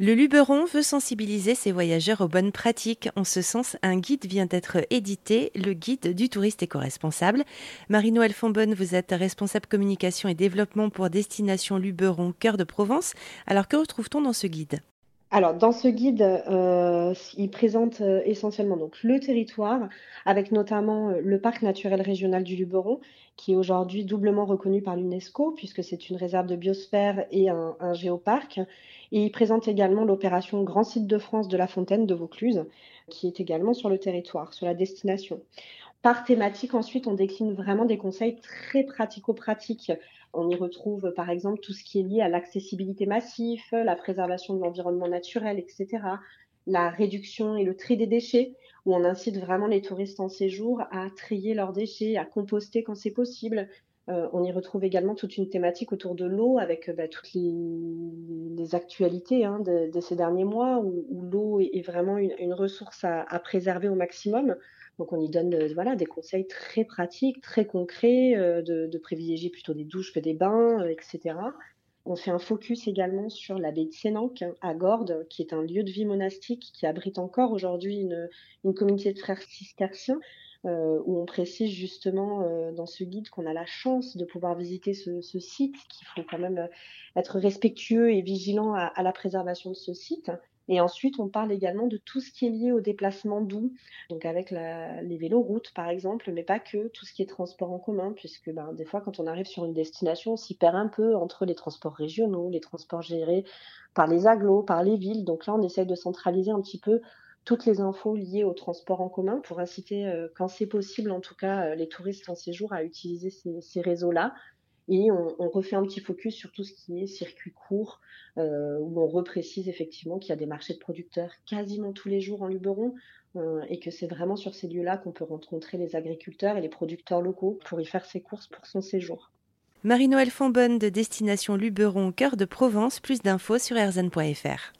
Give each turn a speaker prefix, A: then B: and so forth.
A: Le Luberon veut sensibiliser ses voyageurs aux bonnes pratiques. En ce sens, un guide vient d'être édité, le guide du touriste éco-responsable. Marie-Noël Fonbonne, vous êtes responsable communication et développement pour Destination Luberon, cœur de Provence. Alors que retrouve-t-on dans ce guide?
B: Alors, dans ce guide, euh, il présente euh, essentiellement donc le territoire, avec notamment euh, le parc naturel régional du Luberon, qui est aujourd'hui doublement reconnu par l'UNESCO, puisque c'est une réserve de biosphère et un, un géoparc. Et il présente également l'opération Grand Site de France de la Fontaine de Vaucluse, qui est également sur le territoire, sur la destination. Par thématique, ensuite, on décline vraiment des conseils très pratico-pratiques on y retrouve par exemple tout ce qui est lié à l'accessibilité massive, la préservation de l'environnement naturel, etc., la réduction et le tri des déchets, où on incite vraiment les touristes en séjour à trier leurs déchets, à composter quand c'est possible. Euh, on y retrouve également toute une thématique autour de l'eau avec bah, toutes les, actualités hein, de, ces derniers mois où, l'eau est, vraiment une, ressource à, préserver au maximum. Donc on y donne euh, voilà, des conseils très pratiques, très concrets, euh, de, privilégier plutôt des douches que des bains, euh, etc. On fait un focus également sur l'abbaye de Sénanque à Gordes, qui est un lieu de vie monastique qui abrite encore aujourd'hui une, une, communauté de frères cisterciens, où on précise justement dans ce guide qu'on a la chance de pouvoir visiter ce, site, qu'il faut quand même être respectueux et vigilant à la préservation de ce site. Et ensuite, on parle également de tout ce qui est lié au déplacement doux, donc avec les véloroutes par exemple, mais pas que, tout ce qui est transport en commun, puisque ben, des fois, quand on arrive sur une destination, on s'y perd un peu entre les transports régionaux, les transports gérés par les agglos, par les villes. Donc là, on essaye de centraliser un petit peu toutes les infos liées au transport en commun pour inciter, euh, quand c'est possible, en tout cas, euh, les touristes en séjour à utiliser ces réseaux-là et on, refait un petit focus sur tout ce qui est circuit court, euh, où on reprécise effectivement qu'il y a des marchés de producteurs quasiment tous les jours en Luberon, euh, et que c'est vraiment sur ces lieux-là qu'on peut rencontrer les agriculteurs et les producteurs locaux pour y faire ses courses pour son séjour.
A: Marie-Noël Fonbonne de Destination Luberon, cœur de Provence, plus d'infos sur erzan.fr.